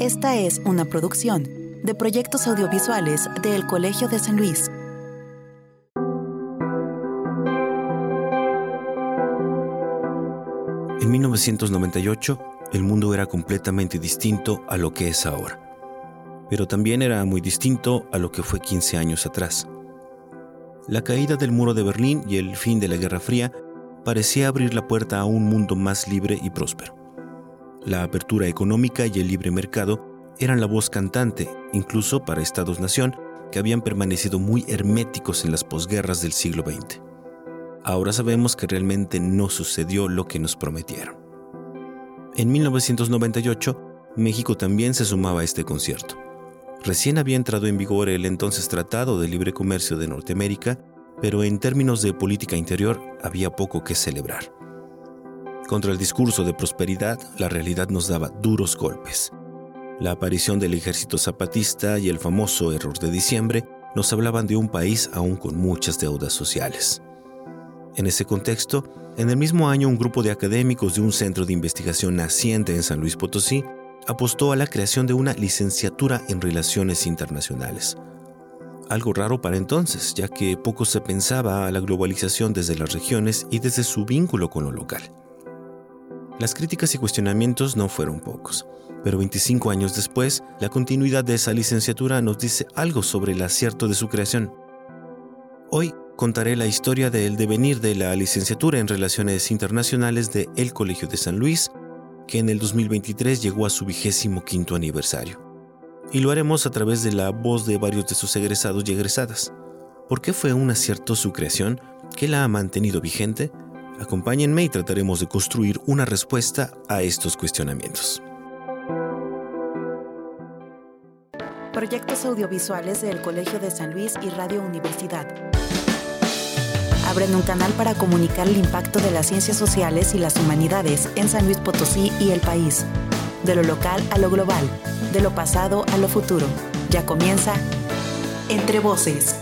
Esta es una producción de proyectos audiovisuales del Colegio de San Luis. En 1998, el mundo era completamente distinto a lo que es ahora, pero también era muy distinto a lo que fue 15 años atrás. La caída del muro de Berlín y el fin de la Guerra Fría parecía abrir la puerta a un mundo más libre y próspero. La apertura económica y el libre mercado eran la voz cantante, incluso para estados-nación, que habían permanecido muy herméticos en las posguerras del siglo XX. Ahora sabemos que realmente no sucedió lo que nos prometieron. En 1998, México también se sumaba a este concierto. Recién había entrado en vigor el entonces Tratado de Libre Comercio de Norteamérica, pero en términos de política interior había poco que celebrar. Contra el discurso de prosperidad, la realidad nos daba duros golpes. La aparición del ejército zapatista y el famoso error de diciembre nos hablaban de un país aún con muchas deudas sociales. En ese contexto, en el mismo año un grupo de académicos de un centro de investigación naciente en San Luis Potosí apostó a la creación de una licenciatura en relaciones internacionales. Algo raro para entonces, ya que poco se pensaba a la globalización desde las regiones y desde su vínculo con lo local. Las críticas y cuestionamientos no fueron pocos, pero 25 años después, la continuidad de esa licenciatura nos dice algo sobre el acierto de su creación. Hoy contaré la historia del devenir de la licenciatura en Relaciones Internacionales de El Colegio de San Luis, que en el 2023 llegó a su vigésimo quinto aniversario. Y lo haremos a través de la voz de varios de sus egresados y egresadas. ¿Por qué fue un acierto su creación? ¿Qué la ha mantenido vigente? Acompáñenme y trataremos de construir una respuesta a estos cuestionamientos. Proyectos audiovisuales del Colegio de San Luis y Radio Universidad. Abren un canal para comunicar el impacto de las ciencias sociales y las humanidades en San Luis Potosí y el país. De lo local a lo global, de lo pasado a lo futuro. Ya comienza Entre Voces.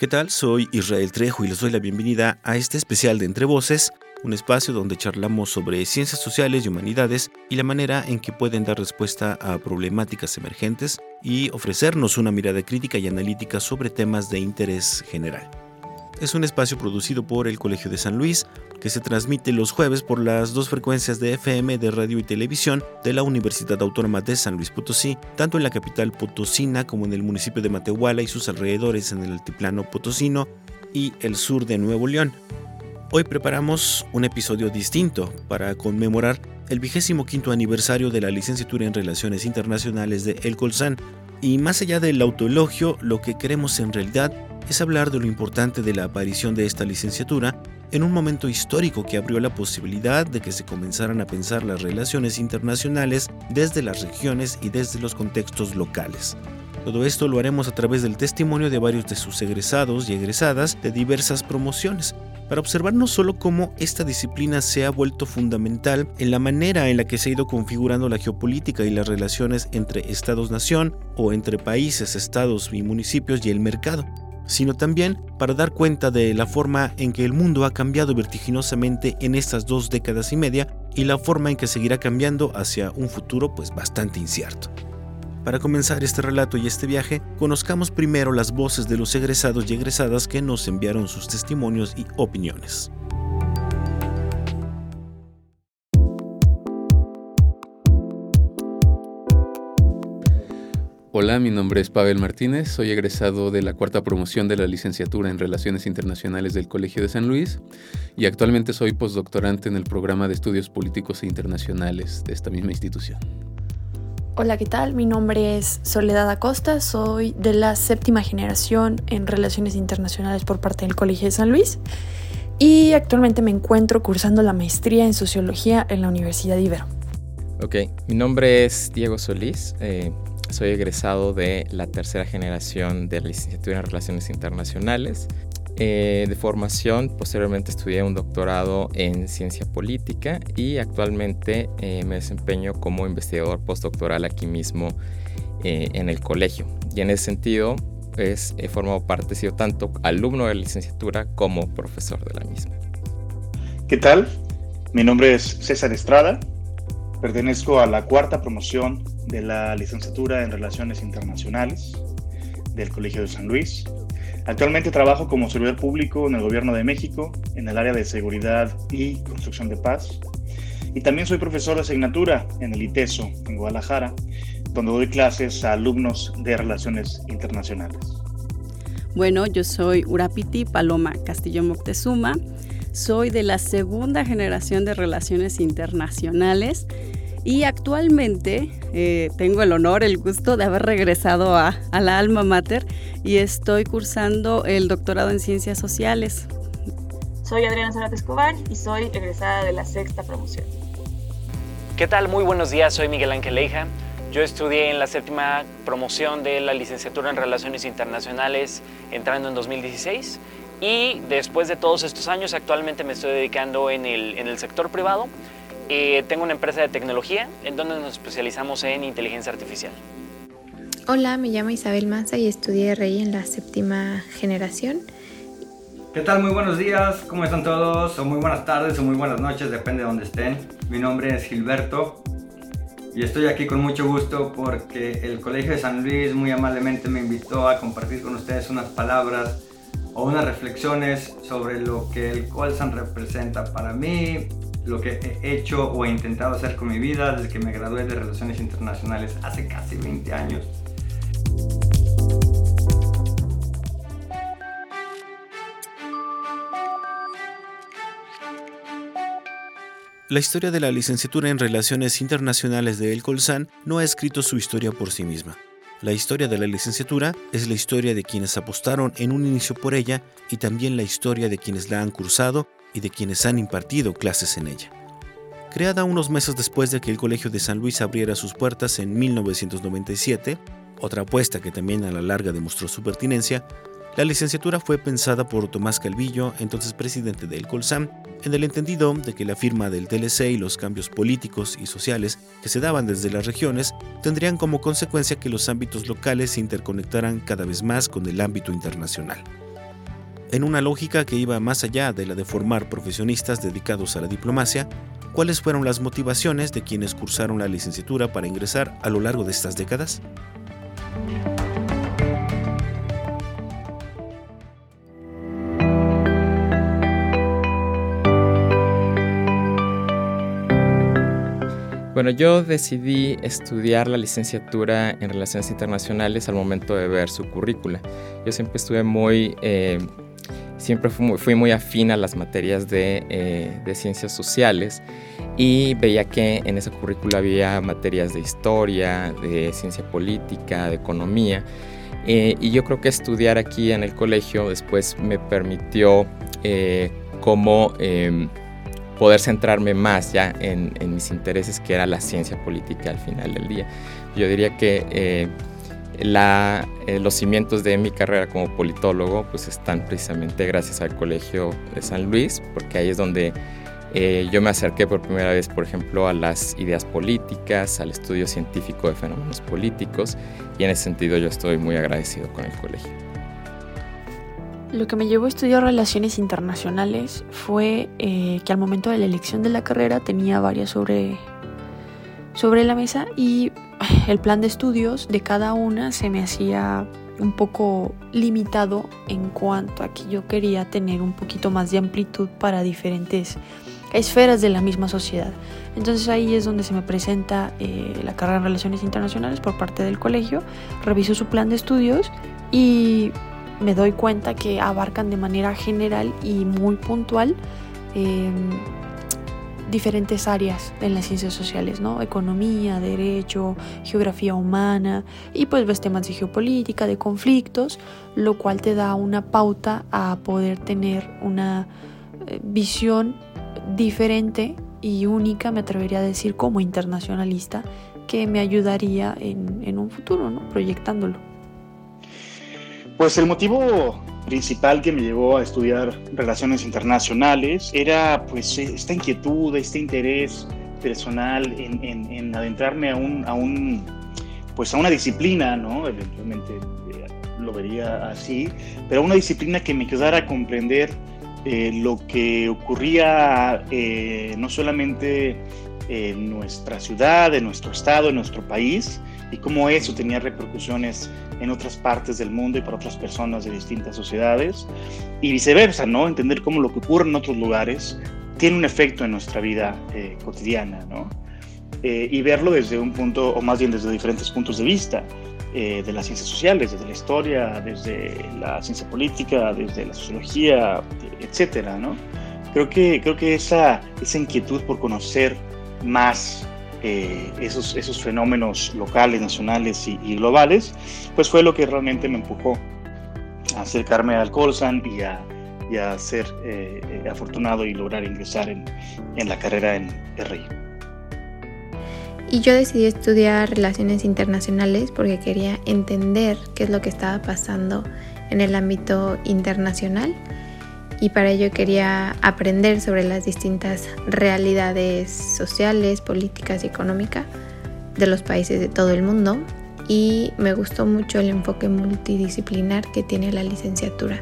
¿Qué tal? Soy Israel Trejo y les doy la bienvenida a este especial de Entre Voces, un espacio donde charlamos sobre ciencias sociales y humanidades y la manera en que pueden dar respuesta a problemáticas emergentes y ofrecernos una mirada crítica y analítica sobre temas de interés general. Es un espacio producido por el Colegio de San Luis, que se transmite los jueves por las dos frecuencias de FM de radio y televisión de la Universidad Autónoma de San Luis Potosí, tanto en la capital potosina como en el municipio de Matehuala y sus alrededores en el altiplano potosino y el sur de Nuevo León. Hoy preparamos un episodio distinto para conmemorar el vigésimo quinto aniversario de la licenciatura en Relaciones Internacionales de El Colsan. Y más allá del autoelogio, lo que queremos en realidad es hablar de lo importante de la aparición de esta licenciatura en un momento histórico que abrió la posibilidad de que se comenzaran a pensar las relaciones internacionales desde las regiones y desde los contextos locales. Todo esto lo haremos a través del testimonio de varios de sus egresados y egresadas de diversas promociones, para observar no solo cómo esta disciplina se ha vuelto fundamental en la manera en la que se ha ido configurando la geopolítica y las relaciones entre estados-nación o entre países, estados y municipios y el mercado, sino también para dar cuenta de la forma en que el mundo ha cambiado vertiginosamente en estas dos décadas y media y la forma en que seguirá cambiando hacia un futuro pues bastante incierto. Para comenzar este relato y este viaje, conozcamos primero las voces de los egresados y egresadas que nos enviaron sus testimonios y opiniones. Hola, mi nombre es Pavel Martínez, soy egresado de la cuarta promoción de la licenciatura en Relaciones Internacionales del Colegio de San Luis y actualmente soy postdoctorante en el programa de estudios políticos e internacionales de esta misma institución. Hola, ¿qué tal? Mi nombre es Soledad Acosta, soy de la séptima generación en Relaciones Internacionales por parte del Colegio de San Luis y actualmente me encuentro cursando la maestría en Sociología en la Universidad Ibero. Ok, mi nombre es Diego Solís. Eh, soy egresado de la tercera generación de la licenciatura en Relaciones Internacionales. Eh, de formación, posteriormente estudié un doctorado en ciencia política y actualmente eh, me desempeño como investigador postdoctoral aquí mismo eh, en el colegio. Y en ese sentido, pues he formado parte, he sido tanto alumno de la licenciatura como profesor de la misma. ¿Qué tal? Mi nombre es César Estrada, pertenezco a la cuarta promoción de la licenciatura en Relaciones Internacionales del Colegio de San Luis. Actualmente trabajo como servidor público en el Gobierno de México, en el área de seguridad y construcción de paz. Y también soy profesor de asignatura en el ITESO, en Guadalajara, donde doy clases a alumnos de relaciones internacionales. Bueno, yo soy Urapiti Paloma Castillo Moctezuma. Soy de la segunda generación de relaciones internacionales y actualmente eh, tengo el honor, el gusto de haber regresado a, a la alma mater y estoy cursando el doctorado en ciencias sociales. Soy Adriana Zárate Escobar y soy egresada de la sexta promoción. ¿Qué tal? Muy buenos días, soy Miguel Ángel Leija. Yo estudié en la séptima promoción de la licenciatura en Relaciones Internacionales entrando en 2016 y después de todos estos años actualmente me estoy dedicando en el, en el sector privado. Eh, tengo una empresa de tecnología en donde nos especializamos en inteligencia artificial. Hola, me llamo Isabel Maza y estudié RI en la séptima generación. ¿Qué tal? Muy buenos días, ¿cómo están todos? O muy buenas tardes o muy buenas noches, depende de donde estén. Mi nombre es Gilberto, y estoy aquí con mucho gusto porque el Colegio de San Luis muy amablemente me invitó a compartir con ustedes unas palabras o unas reflexiones sobre lo que el Colsan representa para mí, lo que he hecho o he intentado hacer con mi vida desde que me gradué de Relaciones Internacionales hace casi 20 años. La historia de la licenciatura en Relaciones Internacionales de El Colsan no ha escrito su historia por sí misma. La historia de la licenciatura es la historia de quienes apostaron en un inicio por ella y también la historia de quienes la han cursado y de quienes han impartido clases en ella. Creada unos meses después de que el Colegio de San Luis abriera sus puertas en 1997, otra apuesta que también a la larga demostró su pertinencia, la licenciatura fue pensada por Tomás Calvillo, entonces presidente del Colsam, en el entendido de que la firma del TLC y los cambios políticos y sociales que se daban desde las regiones tendrían como consecuencia que los ámbitos locales se interconectaran cada vez más con el ámbito internacional. En una lógica que iba más allá de la de formar profesionistas dedicados a la diplomacia, ¿cuáles fueron las motivaciones de quienes cursaron la licenciatura para ingresar a lo largo de estas décadas? Bueno, yo decidí estudiar la licenciatura en Relaciones Internacionales al momento de ver su currícula. Yo siempre estuve muy, eh, siempre fui muy, afín a las materias eh, de, ciencias sociales y veía que en esa currícula había materias de historia, de ciencia política, de economía. Eh, y yo creo que estudiar aquí en el colegio después me permitió como em, poder centrarme más ya en, mis intereses, que era la ciencia política al final del día. Yo diría que eh, la, eh, los cimientos de mi carrera como politólogo pues están precisamente gracias al Colegio de San Luis, porque ahí es donde eh, yo me acerqué por primera vez, por ejemplo, a las ideas políticas, al estudio científico de fenómenos políticos, y en ese sentido yo estoy muy agradecido con el colegio. Lo que me llevó a estudiar relaciones internacionales fue eh, que al momento de la elección de la carrera tenía varias sobre, sobre la mesa y el plan de estudios de cada una se me hacía un poco limitado en cuanto a que yo quería tener un poquito más de amplitud para diferentes esferas de la misma sociedad. Entonces ahí es donde se me presenta eh, la carrera en Relaciones Internacionales por parte del colegio, reviso su plan de estudios y me doy cuenta que abarcan de manera general y muy puntual em, diferentes áreas en las ciencias sociales, ¿no? Economía, derecho, geografía humana y pues ves temas de geopolítica, de conflictos, lo cual te da una pauta a poder tener una eh, visión diferente y única, me atrevería a decir, como internacionalista, que me ayudaría en, en un futuro, ¿no? Proyectándolo. Pues el motivo principal que me llevó a estudiar relaciones internacionales era pues esta inquietud, este interés personal en, adentrarme a un, a un, pues a una disciplina, ¿no? Eventualmente eh, lo vería así, pero una disciplina que me ayudara a comprender eh, lo que ocurría eh, no solamente en nuestra ciudad, en nuestro estado, en nuestro país, y cómo eso tenía repercusiones en otras partes del mundo y para otras personas de distintas sociedades, y viceversa, ¿no? Entender cómo lo que ocurre en otros lugares tiene un efecto en nuestra vida eh, cotidiana, ¿no? y verlo desde un punto, o más bien desde diferentes puntos de vista. Eh, de las ciencias sociales, desde la historia, desde la ciencia política, desde la sociología, etcétera, ¿no? Creo que, creo que esa, esa inquietud por conocer más eh, esos, esos fenómenos locales, nacionales y, globales, pues fue lo que realmente me empujó a acercarme al Colsan y a, y a ser eh, afortunado y lograr ingresar en, en la carrera en RI. Y yo decidí estudiar relaciones internacionales porque quería entender qué es lo que estaba pasando en el ámbito internacional y para ello quería aprender sobre las distintas realidades sociales, políticas y económicas de los países de todo el mundo y me gustó mucho el enfoque multidisciplinar que tiene la licenciatura.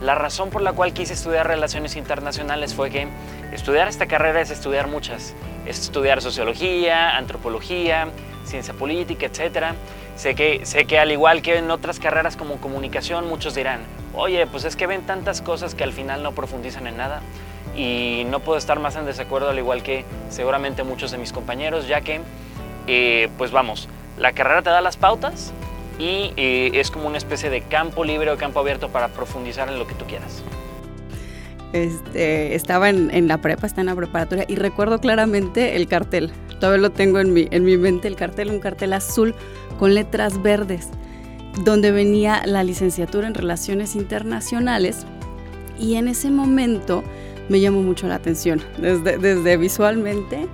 La razón por la cual quise estudiar relaciones internacionales fue que estudiar esta carrera es estudiar muchas es estudiar sociología, antropología, ciencia política, etc. Sé que, sé que al igual que en otras carreras como comunicación, muchos dirán, oye, pues es que ven tantas cosas que al final no profundizan en nada. Y no puedo estar más en desacuerdo, al igual que seguramente muchos de mis compañeros, ya que, eh, pues vamos, la carrera te da las pautas y eh, es como una especie de campo libre o campo abierto para profundizar en lo que tú quieras. Este, estaba en, la prepa, está en la preparatoria y recuerdo claramente el cartel. Todavía lo tengo en mi, en mi mente, el cartel, un cartel azul con letras verdes, donde venía la licenciatura en Relaciones Internacionales y en ese momento me llamó mucho la atención. Desde, desde visualmente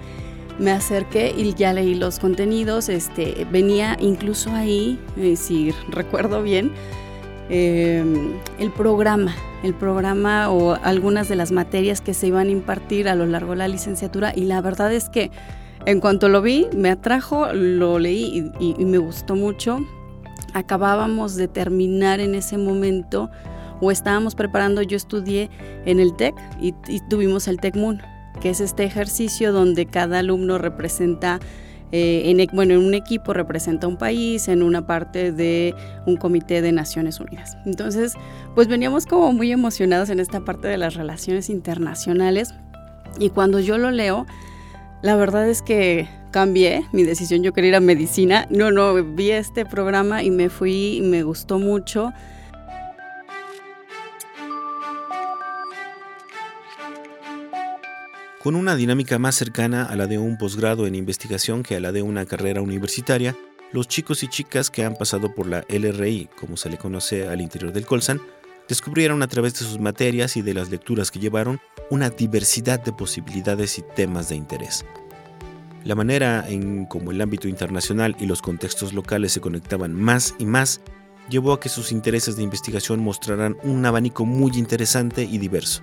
me acerqué y ya leí los contenidos. Este, venía incluso ahí, eh, si recuerdo bien, Em, el programa, el programa o algunas de las materias que se iban a impartir a lo largo de la licenciatura y la verdad es que en cuanto lo vi me atrajo, lo leí y, me gustó mucho. Acabábamos de terminar en ese momento o estábamos preparando, yo estudié en el TEC y, y tuvimos el TEC Moon, que es este ejercicio donde cada alumno representa eh, en, e, bueno, en un equipo representa un país, en una parte de un comité de Naciones Unidas. Entonces, pues veníamos como muy emocionados en esta parte de las relaciones internacionales y cuando yo lo leo, la verdad es que cambié mi decisión, yo quería ir a medicina, no, no, vi este programa y me fui, me gustó mucho. Con una dinámica más cercana a la de un posgrado en investigación que a la de una carrera universitaria, los chicos y chicas que han pasado por la LRI, como se le conoce al interior del Colsan, descubrieron a través de sus materias y de las lecturas que llevaron una diversidad de posibilidades y temas de interés. La manera en cómo el ámbito internacional y los contextos locales se conectaban más y más llevó a que sus intereses de investigación mostraran un abanico muy interesante y diverso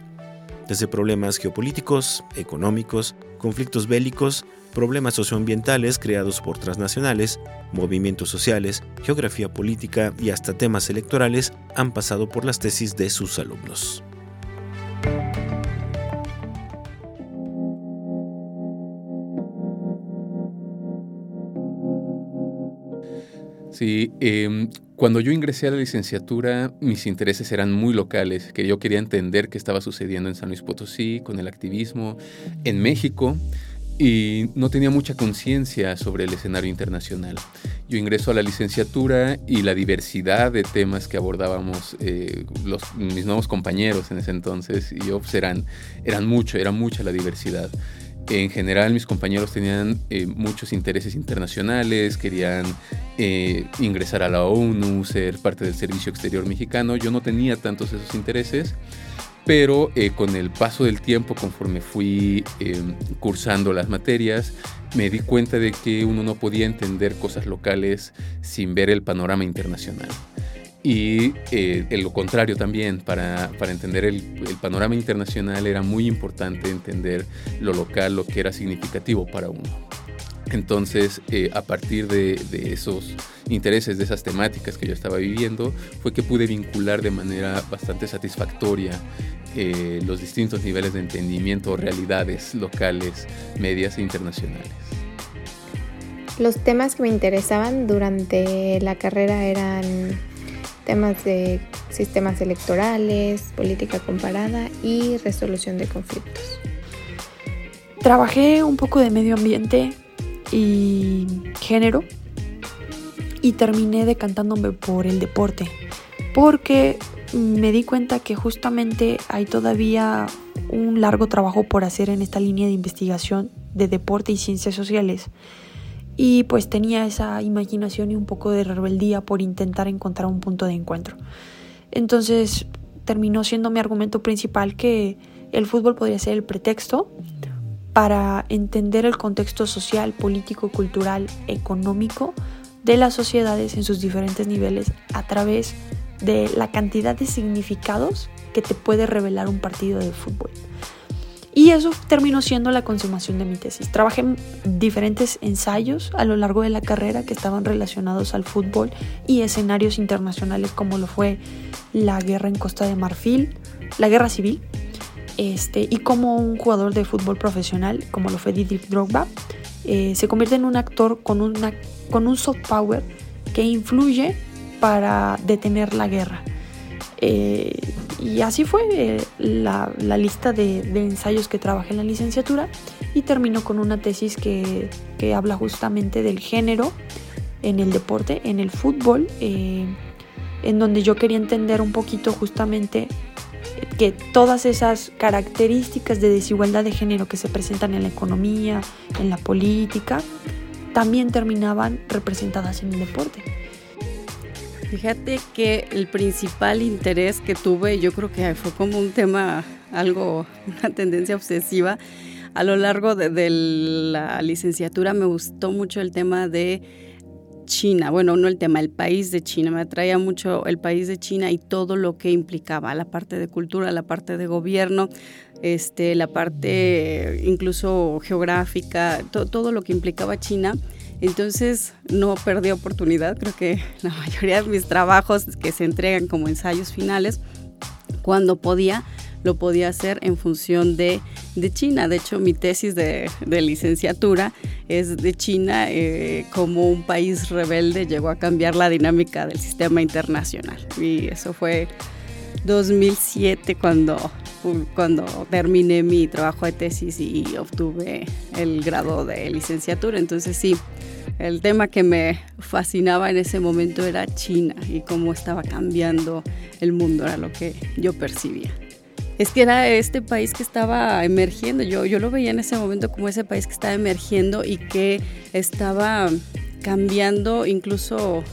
desde problemas geopolíticos, económicos, conflictos bélicos, problemas socioambientales creados por transnacionales, movimientos sociales, geografía política y hasta temas electorales han pasado por las tesis de sus alumnos. Sí, em, cuando yo ingresé a la licenciatura, mis intereses eran muy locales, que yo quería entender qué estaba sucediendo en San Luis Potosí, con el activismo, en México, y no tenía mucha conciencia sobre el escenario internacional. Yo ingreso a la licenciatura y la diversidad de temas que abordábamos eh, los, mis nuevos compañeros en ese entonces y yo pues, eran, eran mucho, era mucha la diversidad. En general mis compañeros tenían eh, muchos intereses internacionales, querían eh, ingresar a la ONU, ser parte del Servicio Exterior Mexicano. Yo no tenía tantos esos intereses, pero eh, con el paso del tiempo, conforme fui cursando las materias, me di cuenta de que uno no podía entender cosas locales sin ver el panorama internacional. Y eh, lo contrario también, para, para entender el, el, panorama internacional era muy importante entender lo local, lo que era significativo para uno. Entonces, eh, a partir de, esos intereses, de esas temáticas que yo estaba viviendo, fue que pude vincular de manera bastante satisfactoria eh, los distintos niveles de entendimiento, realidades locales, medias e internacionales. Los temas que me interesaban durante la carrera eran temas de sistemas electorales, política comparada y resolución de conflictos. Trabajé un poco de medio ambiente y género y terminé decantándome por el deporte porque me di cuenta que justamente hay todavía un largo trabajo por hacer en esta línea de investigación de deporte y ciencias sociales y pues tenía esa imaginación y un poco de rebeldía por intentar encontrar un punto de encuentro. Entonces terminó siendo mi argumento principal que el fútbol podría ser el pretexto para entender el contexto social, político, cultural, económico de las sociedades en sus diferentes niveles a través de la cantidad de significados que te puede revelar un partido de fútbol. Y eso terminó siendo la consumación de mi tesis. Trabajé en diferentes ensayos a lo largo de la carrera que estaban relacionados al fútbol y escenarios internacionales como lo fue la guerra en Costa de Marfil, la guerra civil, este, y como un jugador de fútbol profesional, como lo fue Didier Drogba, eh, se convierte en un actor con, una, con un soft power que influye para detener la guerra. Eh, y así fue eh, la, lista de, ensayos que trabajé en la licenciatura y terminó con una tesis que, habla justamente del género en el deporte, en el fútbol, eh, en donde yo quería entender un poquito justamente que todas esas características de desigualdad de género que se presentan en la economía, en la política, también terminaban representadas en el deporte. Fíjate que el principal interés que tuve, yo creo que fue como un tema, algo, una tendencia obsesiva. A lo largo de, la licenciatura me gustó mucho el tema de China, bueno, no el tema, el país de China, me atraía mucho el país de China y todo lo que implicaba, la parte de cultura, la parte de gobierno, este, la parte incluso geográfica, todo lo que implicaba China entonces no perdí oportunidad, creo que la mayoría de mis trabajos que se entregan como ensayos finales, cuando podía, lo podía hacer en función de, China. De hecho, mi tesis de, licenciatura es de China, eh, como un país rebelde llegó a cambiar la dinámica del sistema internacional. Y eso fue 2007 cuando, cuando terminé mi trabajo de tesis y obtuve el grado de licenciatura. Entonces sí, el tema que me fascinaba en ese momento era China y cómo estaba cambiando el mundo, era lo que yo percibía. Es que era este país que estaba emergiendo, yo, yo lo veía en ese momento como ese país que estaba emergiendo y que estaba cambiando incluso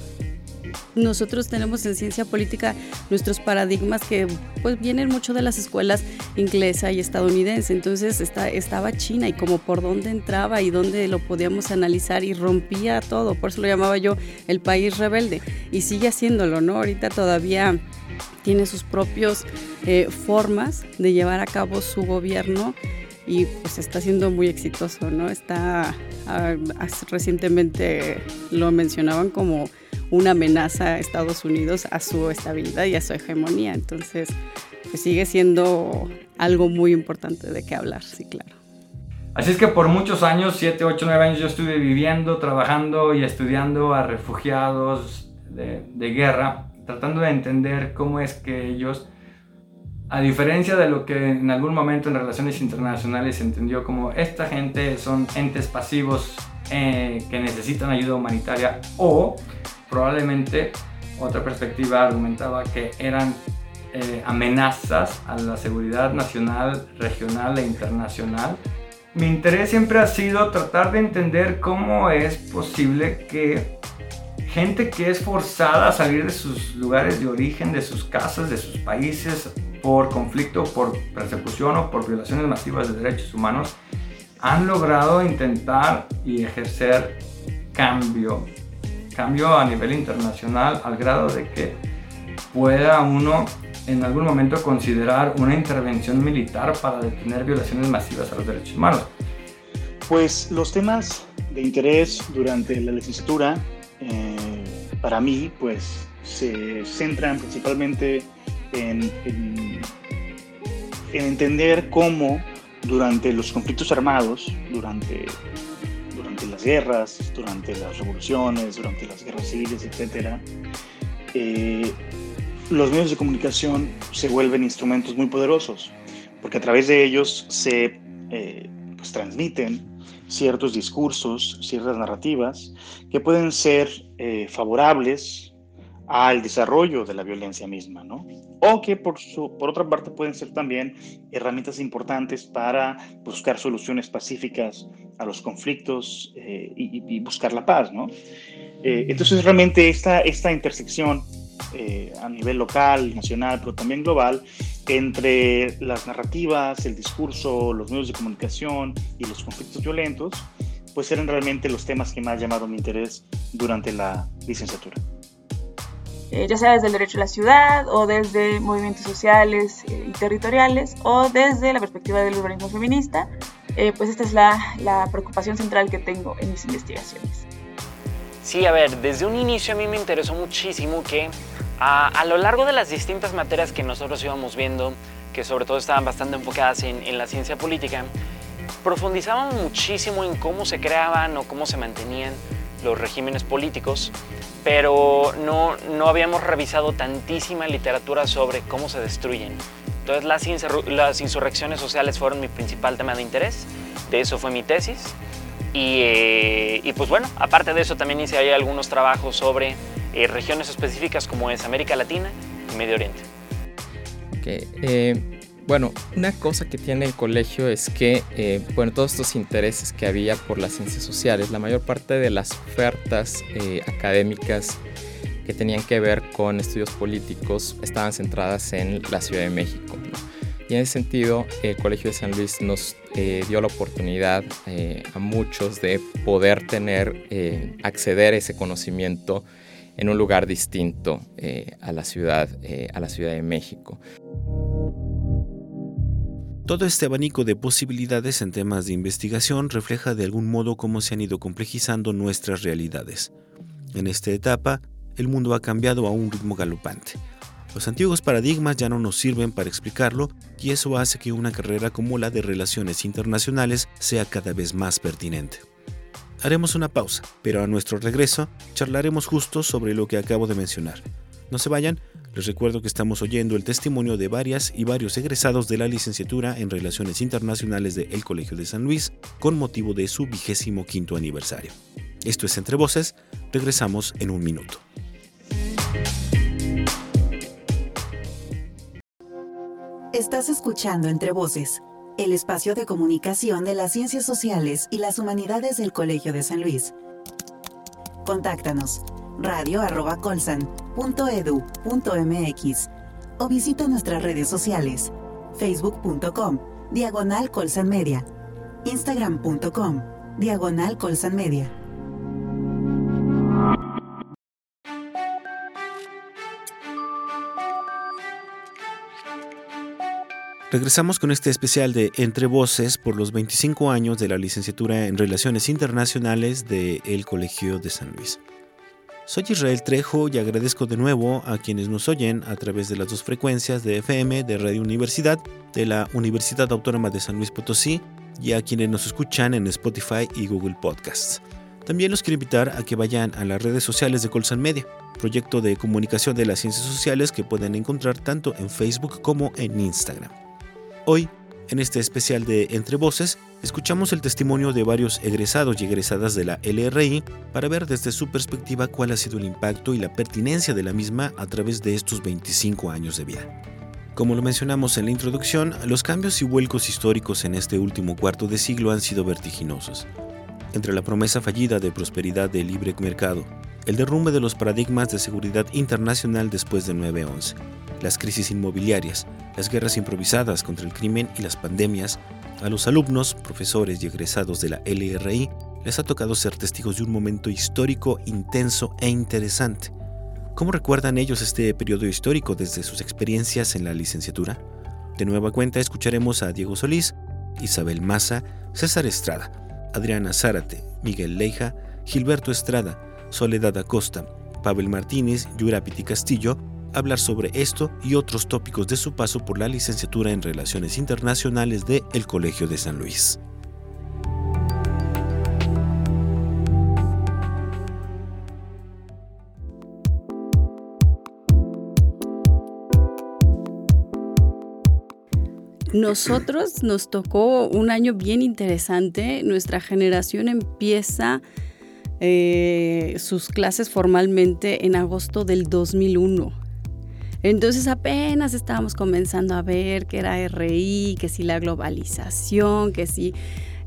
nosotros tenemos en ciencia política nuestros paradigmas que pues vienen mucho de las escuelas inglesa y estadounidense. Entonces estaba China y como por dónde entraba y dónde lo podíamos analizar y rompía todo. Por eso lo llamaba yo el país rebelde. Y sigue haciéndolo, ¿no? Ahorita todavía tiene sus propias eh, formas de llevar a cabo su gobierno y pues está siendo muy exitoso, ¿no? Está ah, recientemente lo mencionaban como una amenaza a Estados Unidos a su estabilidad y a su hegemonía. Entonces, pues sigue siendo algo muy importante de qué hablar, sí, claro. Así es que por muchos años, 7, 8, 9 años, yo estuve viviendo, trabajando y estudiando a refugiados de, de guerra, tratando de entender cómo es que ellos, a diferencia de lo que en algún momento en relaciones internacionales se entendió como esta gente son entes pasivos eh, que necesitan ayuda humanitaria o probablemente otra perspectiva argumentaba que eran eh, amenazas a la seguridad nacional, regional e internacional. Mi interés siempre ha sido tratar de entender cómo es posible que gente que es forzada a salir de sus lugares de origen, de sus casas, de sus países, por conflicto, por persecución o por violaciones masivas de derechos humanos, han logrado intentar y ejercer cambio cambio a nivel internacional al grado de que pueda uno en algún momento considerar una intervención militar para detener violaciones masivas a los derechos humanos. Pues los temas de interés durante la licenciatura, eh, para mí, pues se centran principalmente en, en, entender cómo durante los conflictos armados, durante, durante las guerras, durante las revoluciones, durante las guerras civiles, etc., eh, los medios de comunicación se vuelven instrumentos muy poderosos, porque a través de ellos se eh, pues, transmiten ciertos discursos, ciertas narrativas que pueden ser eh, favorables al desarrollo de la violencia misma, ¿no? O que por, su, por otra parte pueden ser también herramientas importantes para buscar soluciones pacíficas a los conflictos eh, y, buscar la paz, ¿no? entonces realmente esta, esta intersección eh, a nivel local, nacional, pero también global, entre las narrativas, el discurso, los medios de comunicación y los conflictos violentos, pues eran realmente los temas que más llamaron mi interés durante la licenciatura. Eh, ya sea desde el derecho a la ciudad o desde movimientos sociales eh, y territoriales o desde la perspectiva del urbanismo feminista, pues esta es la, la preocupación central que tengo en mis investigaciones. Sí, a ver, desde un inicio a mí me interesó muchísimo que a, lo largo de las distintas materias que nosotros íbamos viendo, que sobre todo estaban bastante enfocadas en, la ciencia política, profundizaban muchísimo en cómo se creaban o cómo se mantenían los regímenes políticos, pero no, no habíamos revisado tantísima literatura sobre cómo se destruyen. Entonces las, las insurrecciones sociales fueron mi principal tema de interés, de eso fue mi tesis. Eh, y, pues bueno, aparte de eso también hice ahí algunos trabajos sobre eh, regiones específicas como es América Latina y Medio Oriente. Eh, bueno, una cosa que tiene el colegio es que, bueno, todos estos intereses que había por las ciencias sociales, la mayor parte de las ofertas académicas que tenían que ver con estudios políticos estaban centradas en la Ciudad de México. Y en ese sentido, el Colegio de San Luis nos eh, dio la oportunidad eh, a muchos de poder tener, eh, acceder a ese conocimiento en un lugar distinto a, la ciudad, a la Ciudad de México. Todo este abanico de posibilidades en temas de investigación refleja de algún modo cómo se han ido complejizando nuestras realidades. En esta etapa, el mundo ha cambiado a un ritmo galopante. Los antiguos paradigmas ya no nos sirven para explicarlo y eso hace que una carrera como la de relaciones internacionales sea cada vez más pertinente. Haremos una pausa, pero a nuestro regreso charlaremos justo sobre lo que acabo de mencionar. No se vayan, les recuerdo que estamos oyendo el testimonio de varias y varios egresados de la licenciatura en Relaciones Internacionales de El Colegio de San Luis con motivo de su vigésimo quinto aniversario. Esto es Entre Voces, regresamos en un minuto. Estás escuchando Entre Voces, el espacio de comunicación de las ciencias sociales y las humanidades del Colegio de San Luis. Contáctanos radio.colsan.edu.mx o visita nuestras redes sociales facebook.com diagonal colsan media, instagram.com diagonal colsan media. Regresamos con este especial de Entre Voces por los 25 años de la licenciatura en Relaciones Internacionales del el Colegio de San Luis. Soy Israel Trejo y agradezco de nuevo a quienes nos oyen a través de las dos frecuencias de FM de Radio Universidad de la Universidad Autónoma de San Luis Potosí y a quienes nos escuchan en Spotify y Google Podcasts. También los quiero invitar a que vayan a las redes sociales de Colsan Media, proyecto de comunicación de las ciencias sociales que pueden encontrar tanto en Facebook como en Instagram. Hoy, en este especial de Entre Voces, escuchamos el testimonio de varios egresados y egresadas de la LRI para ver desde su perspectiva cuál ha sido el impacto y la pertinencia de la misma a través de estos 25 años de vida. Como lo mencionamos en la introducción, los cambios y vuelcos históricos en este último cuarto de siglo han sido vertiginosos. Entre la promesa fallida de prosperidad del libre mercado, el derrumbe de los paradigmas de seguridad internacional después de 9-11, las crisis inmobiliarias, las guerras improvisadas contra el crimen y las pandemias, a los alumnos, profesores y egresados de la LRI les ha tocado ser testigos de un momento histórico intenso e interesante. ¿Cómo recuerdan ellos este periodo histórico desde sus experiencias en la licenciatura? De nueva cuenta escucharemos a Diego Solís, Isabel Maza, César Estrada, Adriana Zárate, Miguel Leija, Gilberto Estrada, Soledad Acosta, Pavel Martínez y Urapiti Castillo hablar sobre esto y otros tópicos de su paso por la licenciatura en Relaciones Internacionales de El Colegio de San Luis. Nosotros nos tocó un año bien interesante. Nuestra generación empieza eh, sus clases formalmente en agosto del 2001. Entonces apenas estábamos comenzando a ver qué era RI, que si la globalización, que si...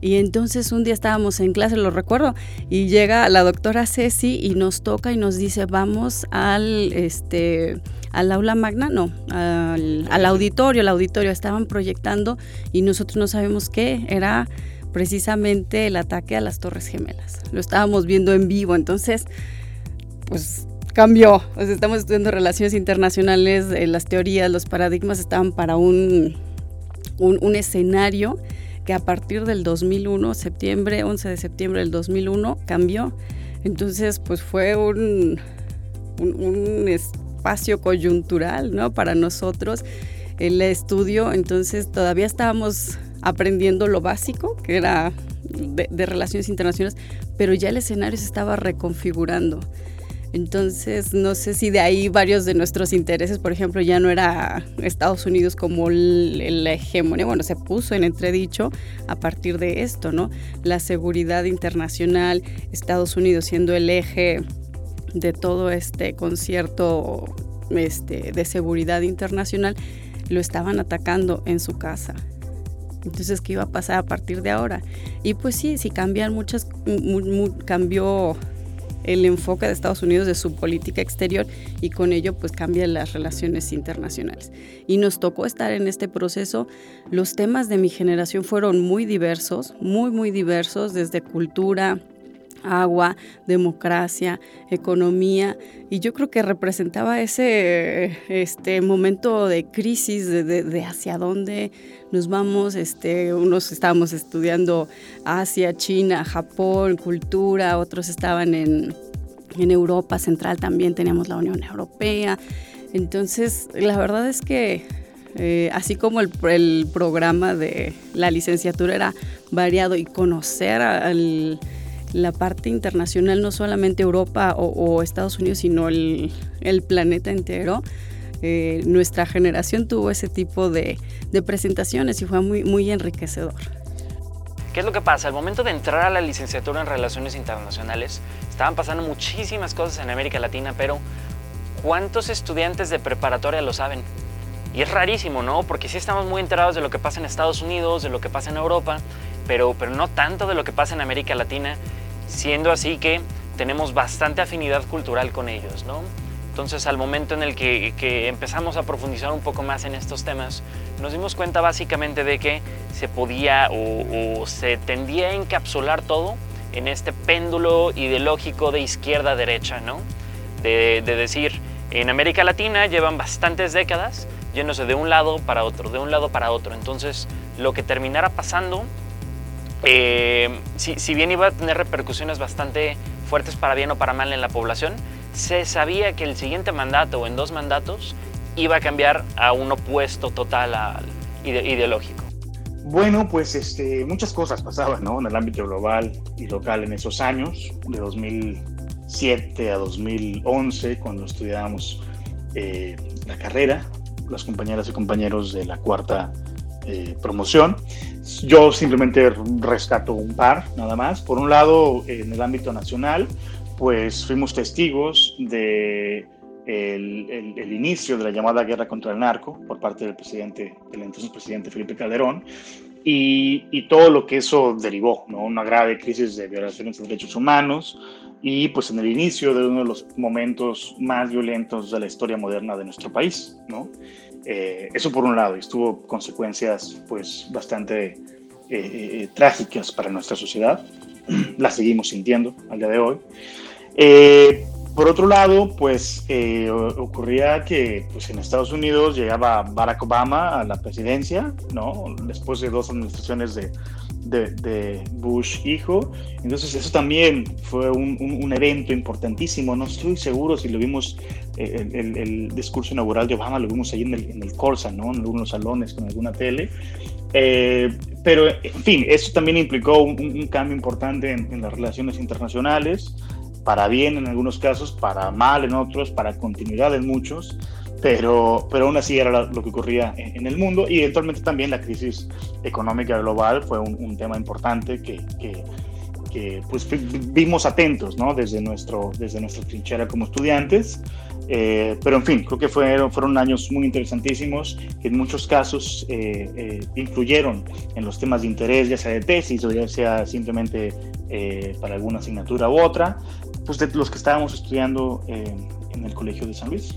Y entonces un día estábamos en clase, lo recuerdo, y llega la doctora Ceci y nos toca y nos dice, vamos al, este, al aula magna, no, al, al auditorio, el auditorio, estaban proyectando y nosotros no sabemos qué, era precisamente el ataque a las Torres Gemelas. Lo estábamos viendo en vivo, entonces, pues cambió. estamos estudiando relaciones internacionales, eh, las teorías, los paradigmas estaban para un, un, escenario que a partir del 2001, septiembre, 11 de septiembre del 2001, cambió. Entonces, pues fue un, un, espacio coyuntural, ¿no? Para nosotros el estudio, entonces todavía estábamos aprendiendo lo básico, que era de, de relaciones internacionales, pero ya el escenario se estaba reconfigurando. Entonces, no sé si de ahí varios de nuestros intereses, por ejemplo, ya no era Estados Unidos como la hegemonía, bueno, se puso en entredicho a partir de esto, ¿no? La seguridad internacional, Estados Unidos siendo el eje de todo este concierto este, de seguridad internacional, lo estaban atacando en su casa. Entonces, ¿qué iba a pasar a partir de ahora? Y pues sí, si cambian muchas, cambió el enfoque de Estados Unidos de su política exterior y con ello pues cambian las relaciones internacionales. Y nos tocó estar en este proceso. Los temas de mi generación fueron muy diversos, muy, muy diversos, desde cultura, agua, democracia, economía, y yo creo que representaba ese este momento de crisis de, hacia dónde nos vamos. Este, unos estábamos estudiando Asia, China, Japón, cultura, otros estaban en, Europa Central también teníamos la Unión Europea. Entonces, la verdad es que eh, así como el, el, programa de la licenciatura era variado y conocer al la parte internacional, no solamente Europa o, Estados Unidos, sino el, planeta entero. Eh, nuestra generación tuvo ese tipo de, presentaciones y fue muy, enriquecedor. ¿Qué es lo que pasa? Al momento de entrar a la licenciatura en Relaciones Internacionales, estaban pasando muchísimas cosas en América Latina, pero ¿cuántos estudiantes de preparatoria lo saben? Y es rarísimo, ¿no? Porque sí estamos muy enterados de lo que pasa en Estados Unidos, de lo que pasa en Europa, pero, pero no tanto de lo que pasa en América Latina siendo así que tenemos bastante afinidad cultural con ellos, ¿no? Entonces, al momento en el que, empezamos a profundizar un poco más en estos temas, nos dimos cuenta básicamente de que se podía o, se tendía a encapsular todo en este péndulo ideológico de izquierda a derecha, ¿no? De, de decir, en América Latina llevan bastantes décadas yéndose de un lado para otro, de un lado para otro. Entonces, lo que terminara pasando eh, si, bien iba a tener repercusiones bastante fuertes para bien o para mal en la población, se sabía que el siguiente mandato o en dos mandatos iba a cambiar a un opuesto total al ideológico. Bueno, pues este, muchas cosas pasaban ¿no? en el ámbito global y local en esos años, de 2007 a 2011, cuando estudiábamos eh, la carrera, las compañeras y compañeros de la cuarta eh, promoción. Yo simplemente rescato un par, nada más. Por un lado, en el ámbito nacional, pues fuimos testigos de el, el, inicio de la llamada guerra contra el narco por parte del presidente, del entonces presidente Felipe Calderón, y, y, todo lo que eso derivó, ¿no? Una grave crisis de violaciones de derechos humanos y pues en el inicio de uno de los momentos más violentos de la historia moderna de nuestro país, ¿no? Eh, eso por un lado, y tuvo consecuencias pues bastante eh, eh, trágicas para nuestra sociedad, la seguimos sintiendo al día de hoy. Por otro lado, pues eh, ocurría que pues, en Estados Unidos llegaba Barack Obama a la presidencia, ¿no? Después de dos administraciones de, de, Bush hijo. Entonces eso también fue un, un, evento importantísimo. No estoy seguro si lo vimos, eh, el, el, discurso inaugural de Obama lo vimos ahí en el, en el Corsa, ¿no? En algunos salones con alguna tele. Eh, pero, en fin, eso también implicó un, cambio importante en, en las relaciones internacionales para bien en algunos casos, para mal en otros, para continuidad en muchos, pero, pero aún así era lo que ocurría en, el mundo y eventualmente también la crisis económica global fue un, tema importante que, que, que, pues vimos atentos ¿no? desde, nuestro, desde nuestra trinchera como estudiantes. Eh, pero en fin, creo que fueron, fueron años muy interesantísimos que en muchos casos eh, eh, influyeron en los temas de interés, ya sea de tesis o ya sea simplemente para alguna asignatura u otra pues de los que estábamos estudiando en el Colegio de San Luis.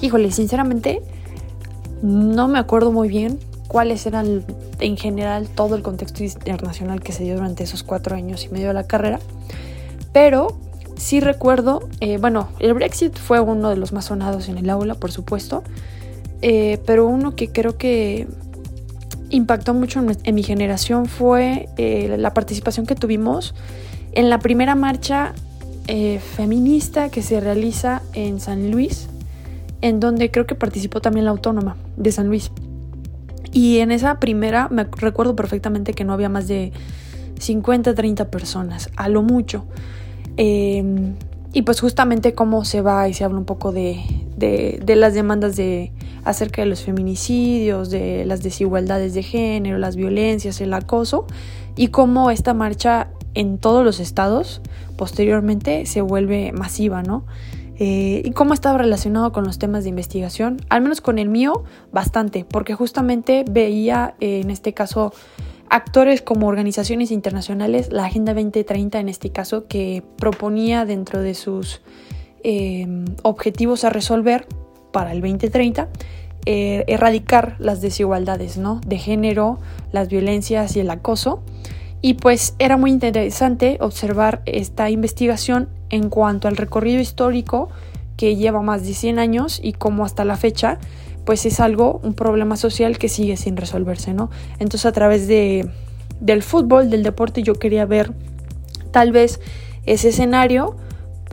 Híjole, sinceramente, no me acuerdo muy bien cuáles eran en general todo el contexto internacional que se dio durante esos cuatro años y medio de la carrera, pero sí recuerdo, eh, bueno, el Brexit fue uno de los más sonados en el aula, por supuesto, eh, pero uno que creo que impactó mucho en, mi generación fue eh, la participación que tuvimos en la primera marcha eh, feminista que se realiza en San Luis, en donde creo que participó también la autónoma de San Luis. Y en esa primera me recuerdo perfectamente que no había más de 50, 30 personas, a lo mucho. Em, y pues justamente cómo se va y se habla un poco de, de, las demandas de acerca de los feminicidios, de las desigualdades de género, las violencias, el acoso, y cómo esta marcha en todos los estados posteriormente se vuelve masiva, ¿no? Eh, ¿Y cómo estaba relacionado con los temas de investigación? Al menos con el mío, bastante, porque justamente veía eh, en este caso actores como organizaciones internacionales, la Agenda 2030 en este caso, que proponía dentro de sus em, objetivos a resolver para el 2030 eh, erradicar las desigualdades ¿no? de género, las violencias y el acoso. Y pues era muy interesante observar esta investigación en cuanto al recorrido histórico que lleva más de 100 años y cómo hasta la fecha pues es algo, un problema social que sigue sin resolverse, ¿no? Entonces a través de, del fútbol, del deporte, yo quería ver tal vez ese escenario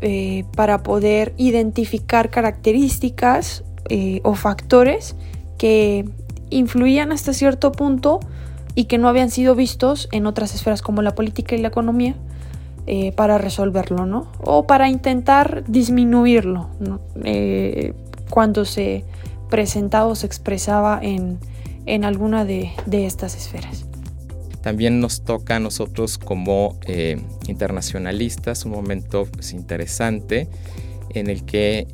eh, para poder identificar características eh, o factores que influían hasta cierto punto y que no habían sido vistos en otras esferas como la política y la economía eh, para resolverlo, ¿no? O para intentar disminuirlo eh, cuando se presentaba o se expresaba en, alguna de, estas esferas. También nos toca a nosotros como eh, internacionalistas un momento pues, interesante en el que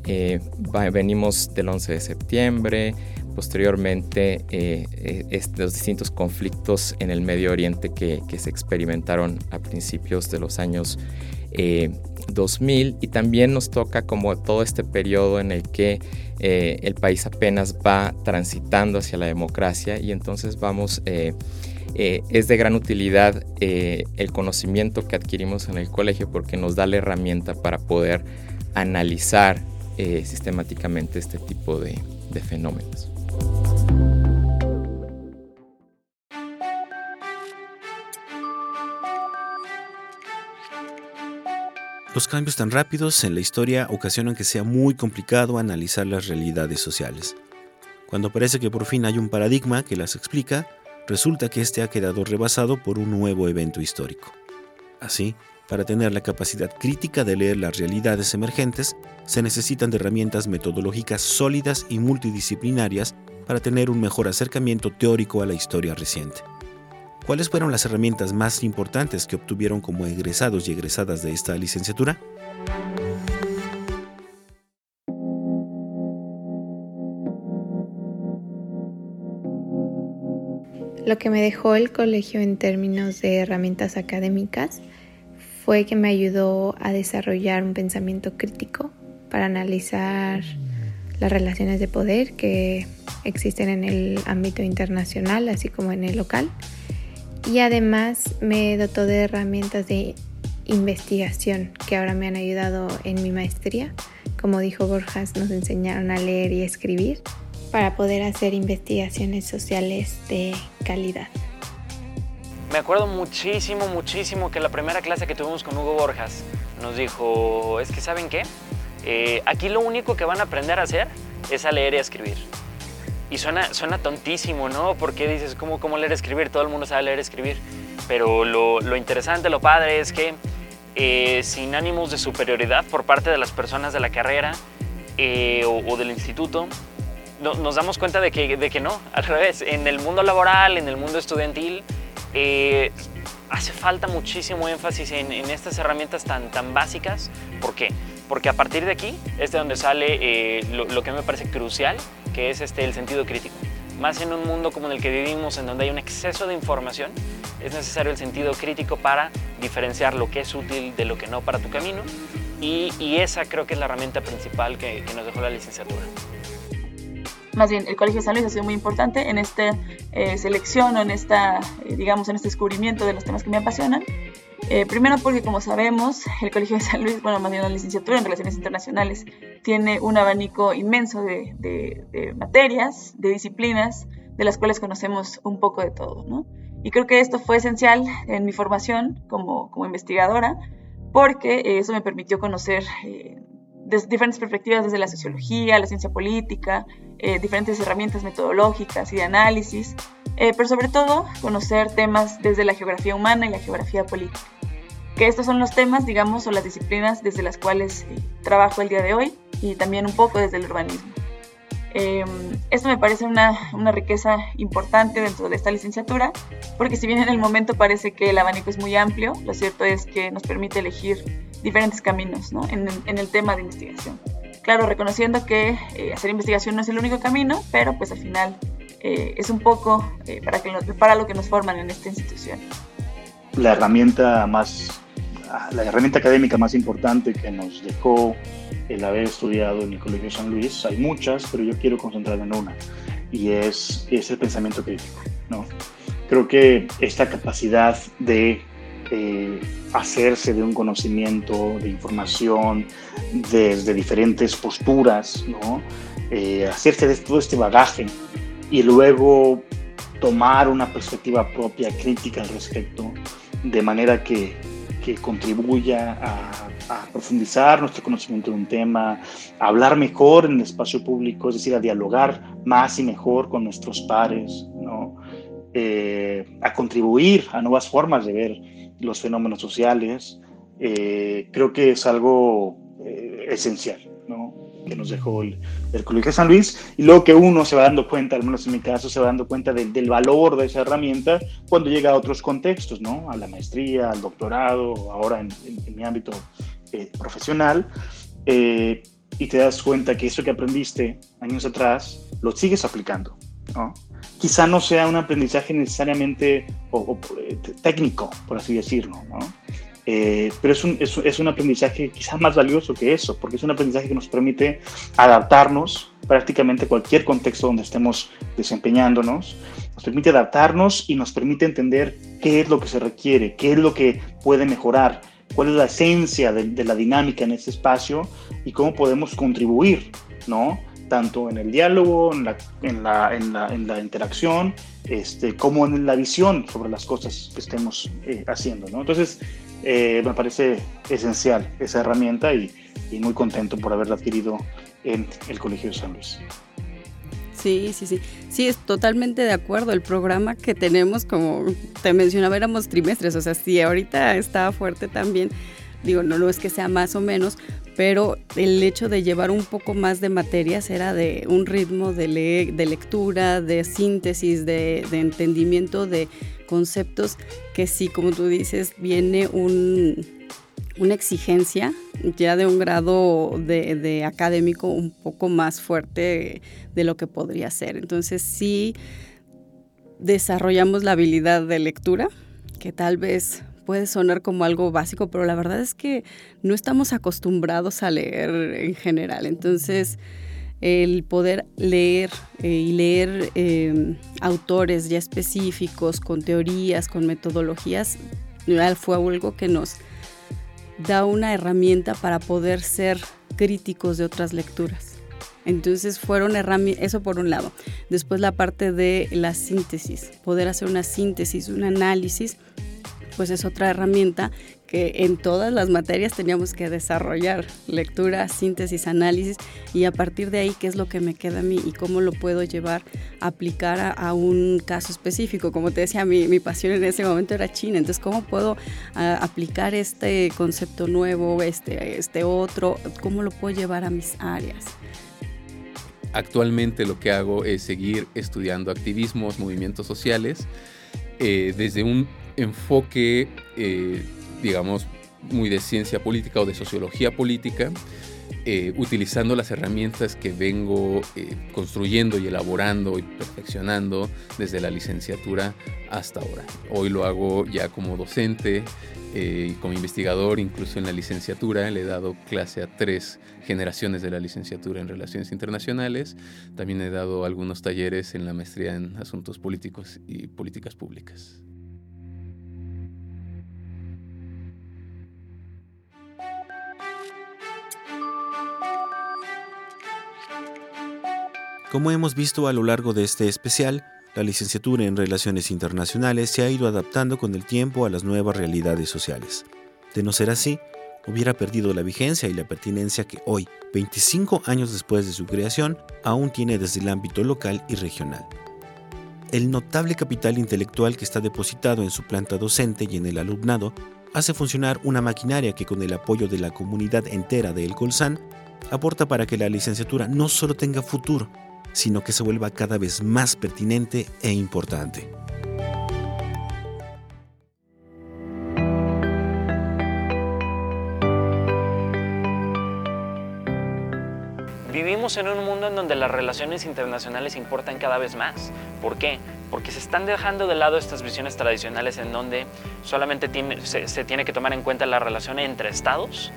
venimos del 11 de septiembre, posteriormente eh, eh los distintos conflictos en el Medio Oriente que, se experimentaron a principios de los años 2000 eh, y también nos toca como todo este periodo en el que eh, el país apenas va transitando hacia la democracia y entonces vamos, es de gran utilidad el conocimiento que adquirimos en el colegio porque nos da la herramienta para poder analizar sistemáticamente este tipo de fenómenos. Los cambios tan rápidos en la historia ocasionan que sea muy complicado analizar las realidades sociales. Cuando parece que por fin hay un paradigma que las explica, resulta que este ha quedado rebasado por un nuevo evento histórico. Así, para tener la capacidad crítica de leer las realidades emergentes, se necesitan de herramientas metodológicas sólidas y multidisciplinarias para tener un mejor acercamiento teórico a la historia reciente. ¿Cuáles fueron las herramientas más importantes que obtuvieron como egresados y egresadas de esta licenciatura? Lo que me dejó el colegio en términos de herramientas académicas fue que me ayudó a desarrollar un pensamiento crítico para analizar las relaciones de poder que existen en el ámbito internacional, así como en el local. Y además me dotó de herramientas de investigación que ahora me han ayudado en mi maestría. Como dijo Borjas, nos enseñaron a leer y escribir para poder hacer investigaciones sociales de calidad. Me acuerdo muchísimo, muchísimo que la primera clase que tuvimos con Hugo Borjas nos dijo, es que ¿saben qué? Eh, aquí lo único que van a aprender a hacer es a leer y a escribir. Y suena, suena tontísimo, ¿no? Porque dices, ¿cómo, ¿cómo leer y escribir? Todo el mundo sabe leer y escribir. Pero lo, interesante, lo padre es que eh, sin ánimos de superioridad por parte de las personas de la carrera eh, o, del instituto, nos damos cuenta de que, de que no, al revés. En el mundo laboral, en el mundo estudiantil, eh, hace falta muchísimo énfasis en, estas herramientas tan, tan básicas. ¿Por qué? Porque a partir de aquí es de donde sale lo, lo, que me parece crucial, que es este, el sentido crítico. Más en un mundo como en el que vivimos, en donde hay un exceso de información, es necesario el sentido crítico para diferenciar lo que es útil de lo que no para tu camino y, esa creo que es la herramienta principal que, nos dejó la licenciatura. Más bien, el Colegio de San Luis ha sido muy importante en esta eh, selección o en, esta, eh, digamos, en este descubrimiento de los temas que me apasionan. Eh, primero porque, como sabemos, el Colegio de San Luis, bueno, más bien la licenciatura en Relaciones Internacionales, tiene un abanico inmenso de, de, de materias, de disciplinas, de las cuales conocemos un poco de todo, ¿no? Y creo que esto fue esencial en mi formación como, como investigadora, porque eh, eso me permitió conocer eh, desde diferentes perspectivas, desde la sociología, la ciencia política, eh, diferentes herramientas metodológicas y de análisis, eh, pero sobre todo conocer temas desde la geografía humana y la geografía política. Que estos son los temas, digamos, o las disciplinas desde las cuales eh, trabajo el día de hoy y también un poco desde el urbanismo. Eh, esto me parece una, una, riqueza importante dentro de esta licenciatura, porque si bien en el momento parece que el abanico es muy amplio, lo cierto es que nos permite elegir diferentes caminos ¿no? en, en, el tema de investigación. Claro, reconociendo que eh, hacer investigación no es el único camino, pero pues al final eh, es un poco eh, para, que nos, para lo que nos forman en esta institución. La herramienta más, la herramienta académica más importante que nos dejó el haber estudiado en el Colegio San Luis, hay muchas, pero yo quiero concentrarme en una, y es, es el pensamiento crítico. ¿no? Creo que esta capacidad de eh, hacerse de un conocimiento, de información, desde diferentes posturas, ¿no? eh, hacerse de todo este bagaje y luego tomar una perspectiva propia, crítica al respecto, de manera que, que contribuya a, a, profundizar nuestro conocimiento de un tema, a hablar mejor en el espacio público, es decir, a dialogar más y mejor con nuestros pares, ¿no? Eh, a contribuir a nuevas formas de ver los fenómenos sociales, eh, creo que es algo eh, esencial, ¿no? que nos dejó el, el, Colegio de San Luis, y luego que uno se va dando cuenta, al menos en mi caso, se va dando cuenta de, del valor de esa herramienta cuando llega a otros contextos, ¿no? a la maestría, al doctorado, ahora en, mi ámbito eh, profesional, y te das cuenta que eso que aprendiste años atrás lo sigues aplicando. ¿no? Quizá no sea un aprendizaje necesariamente o, o, técnico, por así decirlo, ¿no? Eh, pero es un, es, es un, aprendizaje quizá más valioso que eso, porque es un aprendizaje que nos permite adaptarnos prácticamente a cualquier contexto donde estemos desempeñándonos, nos permite adaptarnos y nos permite entender qué es lo que se requiere, qué es lo que puede mejorar, cuál es la esencia de, de la dinámica en ese espacio y cómo podemos contribuir, ¿no? Tanto en el diálogo, en la, en la, en la, en la interacción, este, como en la visión sobre las cosas que estemos eh, haciendo. ¿no? Entonces, eh, me parece esencial esa herramienta y, y, muy contento por haberla adquirido en el Colegio de San Luis. Sí, sí, sí. Sí, es totalmente de acuerdo. El programa que tenemos, como te mencionaba, éramos trimestres. O sea, sí, ahorita está fuerte también. Digo, no, no es que sea más o menos, pero el hecho de llevar un poco más de materias era de un ritmo de, de lectura, de síntesis, de, de, entendimiento de conceptos que sí, como tú dices, viene un, una exigencia ya de un grado de, de, académico un poco más fuerte de lo que podría ser. Entonces sí desarrollamos la habilidad de lectura, que tal vez puede sonar como algo básico, pero la verdad es que no estamos acostumbrados a leer en general. Entonces, el poder leer eh, y leer eh, autores ya específicos, con teorías, con metodologías, fue algo que nos, da una herramienta para poder ser críticos de otras lecturas. Entonces fueron eso por un lado. Después la parte de la síntesis, poder hacer una síntesis, un análisis, pues es otra herramienta que en todas las materias teníamos que desarrollar, lectura, síntesis, análisis, y a partir de ahí qué es lo que me queda a mí y cómo lo puedo llevar a aplicar a, un caso específico. Como te decía, mi, mi, pasión en ese momento era China, entonces cómo puedo aplicar este concepto nuevo, este, este otro, cómo lo puedo llevar a mis áreas. Actualmente lo que hago es seguir estudiando activismos, movimientos sociales, eh, desde un enfoque, eh, digamos, muy de ciencia política o de sociología política, eh, utilizando las herramientas que vengo construyendo y elaborando y perfeccionando desde la licenciatura hasta ahora. Hoy lo hago ya como docente, eh, como investigador, incluso en la licenciatura, le he dado clase a tres generaciones de la licenciatura en Relaciones Internacionales. También he dado algunos talleres en la maestría en Asuntos Políticos y Políticas Públicas. Como hemos visto a lo largo de este especial, la licenciatura en Relaciones Internacionales se ha ido adaptando con el tiempo a las nuevas realidades sociales. De no ser así, hubiera perdido la vigencia y la pertinencia que hoy, 25 años después de su creación, aún tiene desde el ámbito local y regional. El notable capital intelectual que está depositado en su planta docente y en el alumnado hace funcionar una maquinaria que con el apoyo de la comunidad entera de El Colsan aporta para que la licenciatura no solo tenga futuro, sino que se vuelva cada vez más pertinente e importante. Vivimos en un mundo en donde las relaciones internacionales importan cada vez más. ¿Por qué? Porque se están dejando de lado estas visiones tradicionales en donde solamente se, tiene que tomar en cuenta la relación entre estados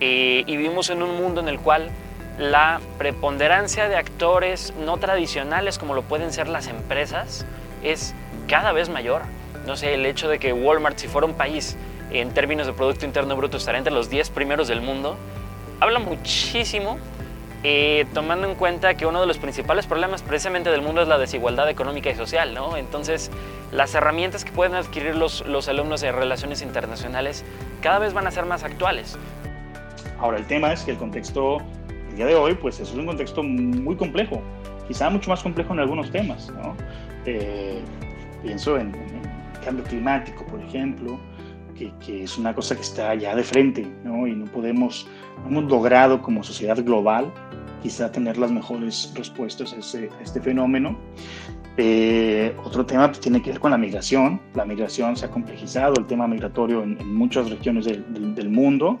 eh, y vivimos en un mundo en el cual la preponderancia de actores no tradicionales como lo pueden ser las empresas es cada vez mayor. No sé, el hecho de que Walmart, si fuera un país en términos de Producto Interno Bruto, estaría entre los 10 primeros del mundo, habla muchísimo, eh, tomando en cuenta que uno de los principales problemas precisamente del mundo es la desigualdad económica y social, ¿no? Entonces, las herramientas que pueden adquirir los, los alumnos de relaciones internacionales cada vez van a ser más actuales. Ahora, el tema es que el contexto día de hoy, pues es un contexto muy complejo, quizá mucho más complejo en algunos temas. ¿no? Eh, pienso en, cambio climático, por ejemplo, que, es una cosa que está ya de frente ¿no? y no podemos, no hemos logrado como sociedad global quizá tener las mejores respuestas a, este fenómeno. Eh, otro tema pues, tiene que ver con la migración. La migración se ha complejizado, el tema migratorio en, muchas regiones del mundo.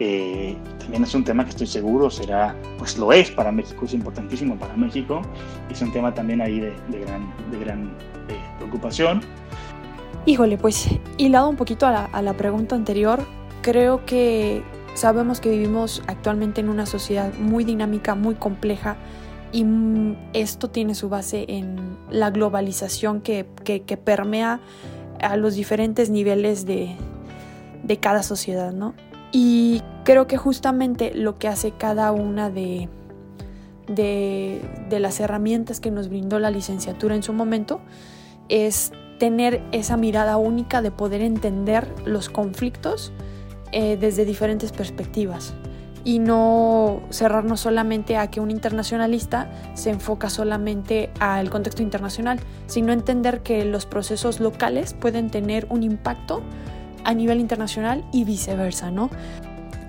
Eh, también es un tema que estoy seguro será, pues lo es para México, es importantísimo para México, es un tema también ahí de, gran, de gran eh, preocupación. Híjole, pues hilado un poquito a la, a la pregunta anterior, creo que sabemos que vivimos actualmente en una sociedad muy dinámica, muy compleja, y esto tiene su base en la globalización que, que, que permea a los diferentes niveles de, de cada sociedad, ¿no? Y creo que justamente lo que hace cada una de, de, las herramientas que nos brindó la licenciatura en su momento es tener esa mirada única de poder entender los conflictos eh, desde diferentes perspectivas. Y no cerrarnos solamente a que un internacionalista se enfoca solamente al contexto internacional, sino entender que los procesos locales pueden tener un impacto a nivel internacional y viceversa, ¿no?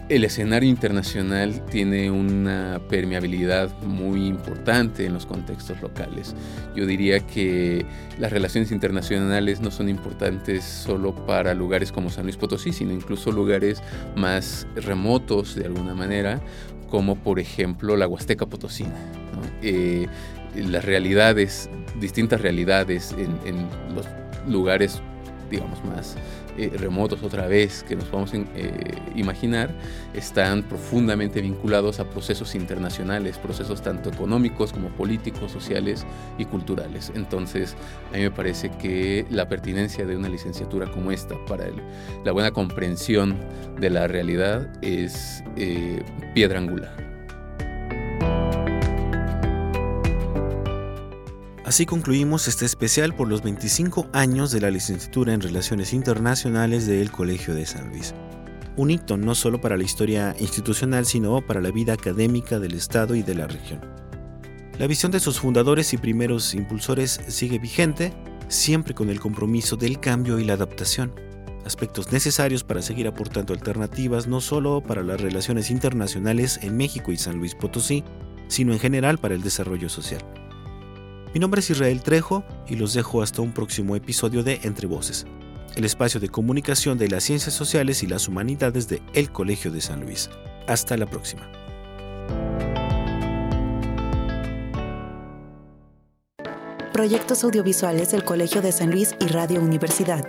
El escenario internacional tiene una permeabilidad muy importante en los contextos locales. Yo diría que las relaciones internacionales no son importantes solo para lugares como San Luis Potosí, sino incluso lugares más remotos de alguna manera, como por ejemplo la Huasteca Potosina. Eh, las realidades, distintas realidades en, en los lugares digamos, más eh, remotos otra vez que nos podemos eh, imaginar, están profundamente vinculados a procesos internacionales, procesos tanto económicos como políticos, sociales y culturales. Entonces, a mí me parece que la pertinencia de una licenciatura como esta para la buena comprensión de la realidad es eh, piedra angular. Así concluimos este especial por los 25 años de la licenciatura en Relaciones Internacionales del Colegio de San Luis. Un hito no solo para la historia institucional, sino para la vida académica del Estado y de la región. La visión de sus fundadores y primeros impulsores sigue vigente, siempre con el compromiso del cambio y la adaptación, aspectos necesarios para seguir aportando alternativas no solo para las relaciones internacionales en México y San Luis Potosí, sino en general para el desarrollo social. Mi nombre es Israel Trejo y los dejo hasta un próximo episodio de Entre Voces, el espacio de comunicación de las ciencias sociales y las humanidades de El Colegio de San Luis. Hasta la próxima. Proyectos audiovisuales del Colegio de San Luis y Radio Universidad.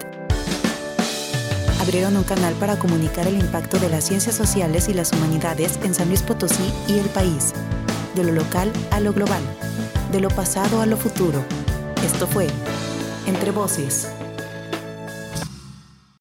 Abrieron un canal para comunicar el impacto de las ciencias sociales y las humanidades en San Luis Potosí y el país, de lo local a lo global de lo pasado a lo futuro. Esto fue Entre Voces.